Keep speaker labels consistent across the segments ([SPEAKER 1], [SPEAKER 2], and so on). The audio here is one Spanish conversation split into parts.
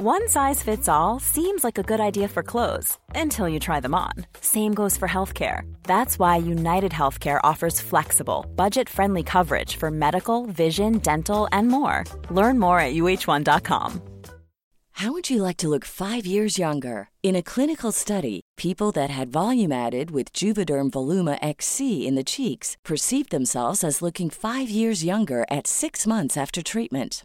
[SPEAKER 1] One size fits all seems like a good idea for clothes until you try them on. Same goes for healthcare. That's why United Healthcare offers flexible, budget friendly coverage for medical, vision, dental, and more. Learn more at uh1.com.
[SPEAKER 2] How would you like to look five years younger? In a clinical study, people that had volume added with Juvederm Voluma XC in the cheeks perceived themselves as looking five years younger at six months after treatment.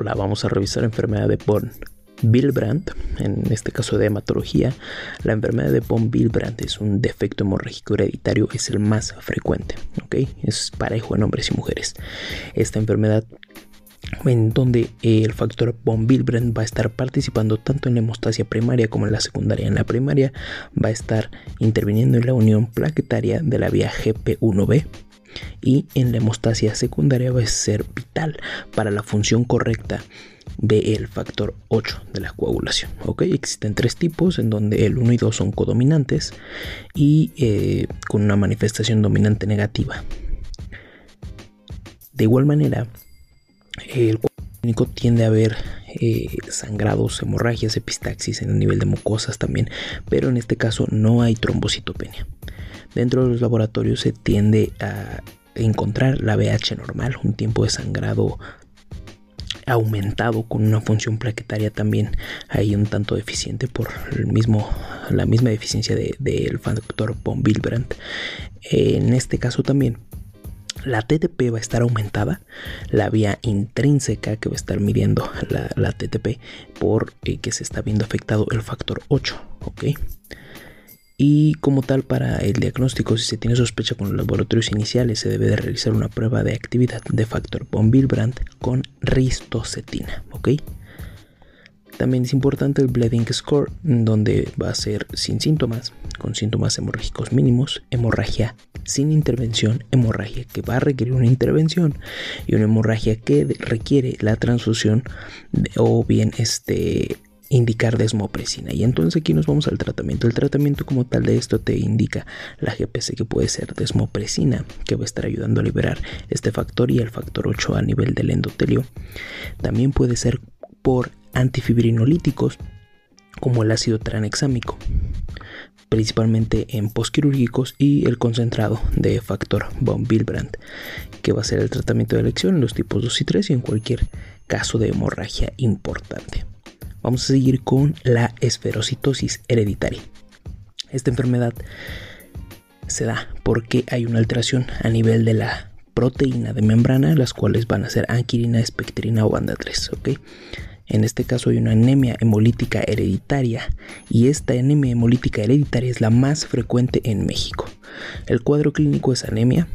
[SPEAKER 3] Hola, vamos a revisar la enfermedad de von Willebrand, en este caso de hematología. La enfermedad de von Willebrand es un defecto hemorrágico hereditario, es el más frecuente, ¿ok? Es parejo en hombres y mujeres. Esta enfermedad en donde el factor von Willebrand va a estar participando tanto en la hemostasia primaria como en la secundaria. En la primaria va a estar interviniendo en la unión plaquetaria de la vía GP1B y en la hemostasia secundaria va a ser vital para la función correcta del factor 8 de la coagulación. Existen tres tipos en donde el 1 y 2 son codominantes y eh, con una manifestación dominante negativa. De igual manera, el clínico tiende a haber eh, sangrados, hemorragias, epistaxis en el nivel de mucosas también, pero en este caso no hay trombocitopenia. Dentro de los laboratorios se tiende a encontrar la BH normal, un tiempo de sangrado aumentado con una función plaquetaria también ahí un tanto deficiente por la misma deficiencia del factor von Willebrand. En este caso también la TTP va a estar aumentada, la vía intrínseca que va a estar midiendo la, TTP por eh, que se está viendo afectado el factor 8, ¿ok? Y como tal, para el diagnóstico, si se tiene sospecha con los laboratorios iniciales, se debe de realizar una prueba de actividad de factor von Willebrand con ristocetina, ¿ok? También es importante el bleeding score, donde va a ser sin síntomas, con síntomas hemorrágicos mínimos, hemorragia sin intervención, hemorragia que va a requerir una intervención y una hemorragia que requiere la transfusión o bien este indicar desmopresina. Y entonces aquí nos vamos al tratamiento. El tratamiento como tal de esto te indica la GPC que puede ser desmopresina, que va a estar ayudando a liberar este factor y el factor 8 a nivel del endotelio. También puede ser por antifibrinolíticos como el ácido tranexámico, principalmente en postquirúrgicos y el concentrado de factor von Willebrand, que va a ser el tratamiento de elección en los tipos 2 y 3 y en cualquier caso de hemorragia importante. Vamos a seguir con la esferocitosis hereditaria. Esta enfermedad se da porque hay una alteración a nivel de la proteína de membrana, las cuales van a ser anquirina, espectrina o banda 3. En este caso hay una anemia hemolítica hereditaria y esta anemia hemolítica hereditaria es la más frecuente en México. El cuadro clínico es anemia,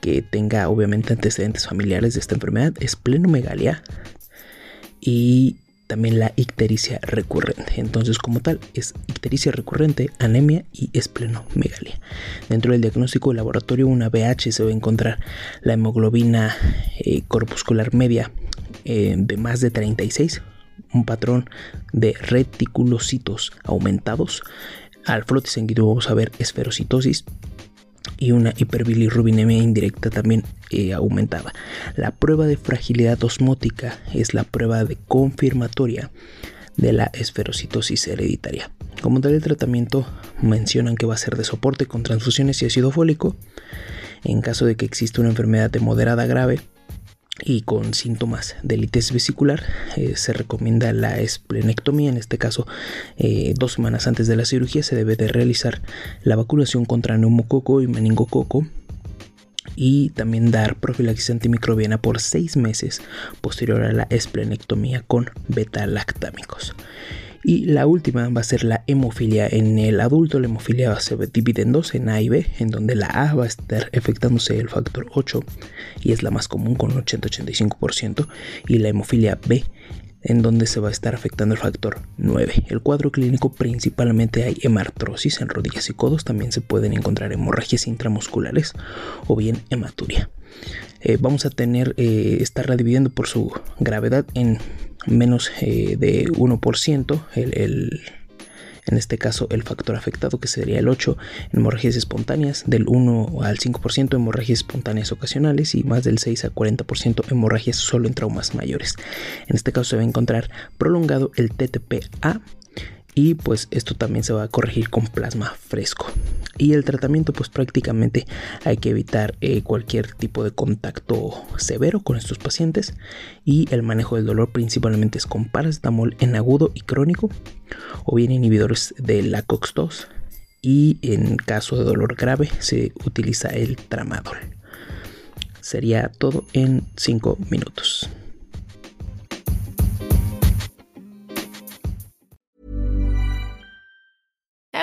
[SPEAKER 3] que tenga obviamente antecedentes familiares de esta enfermedad, esplenomegalia y también la ictericia recurrente. Entonces, como tal, es ictericia recurrente, anemia y esplenomegalia. Dentro del diagnóstico de laboratorio, una BH se va a encontrar la hemoglobina eh, corpuscular media eh, de más de 36, un patrón de reticulocitos aumentados. Al flote sanguíneo vamos a ver esferocitosis y una hiperbilirrubinemia indirecta también eh, aumentada. La prueba de fragilidad osmótica es la prueba de confirmatoria de la esferocitosis hereditaria. Como tal el tratamiento mencionan que va a ser de soporte con transfusiones y ácido fólico. En caso de que exista una enfermedad de moderada grave, y con síntomas de litis vesicular eh, se recomienda la esplenectomía en este caso eh, dos semanas antes de la cirugía se debe de realizar la vacunación contra neumococo y meningococo y también dar profilaxis antimicrobiana por seis meses posterior a la esplenectomía con beta-lactámicos. Y la última va a ser la hemofilia. En el adulto la hemofilia se divide en dos, en A y B, en donde la A va a estar afectándose el factor 8 y es la más común con 80-85% y la hemofilia B en donde se va a estar afectando el factor 9. El cuadro clínico principalmente hay hemartrosis en rodillas y codos, también se pueden encontrar hemorragias intramusculares o bien hematuria. Eh, vamos a tener, eh, estarla dividiendo por su gravedad en menos eh, de 1%, el, en este caso el factor afectado que sería el 8, hemorragias espontáneas, del 1 al 5% hemorragias espontáneas ocasionales y más del 6 a 40% hemorragias solo en traumas mayores. En este caso se va a encontrar prolongado el TTPA y pues esto también se va a corregir con plasma fresco. Y el tratamiento pues prácticamente hay que evitar eh, cualquier tipo de contacto severo con estos pacientes. Y el manejo del dolor principalmente es con paracetamol en agudo y crónico o bien inhibidores de la COX-2 y en caso de dolor grave se utiliza el tramadol. Sería todo en 5 minutos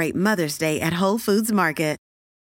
[SPEAKER 4] celebrate Mother's Day at Whole Foods Market.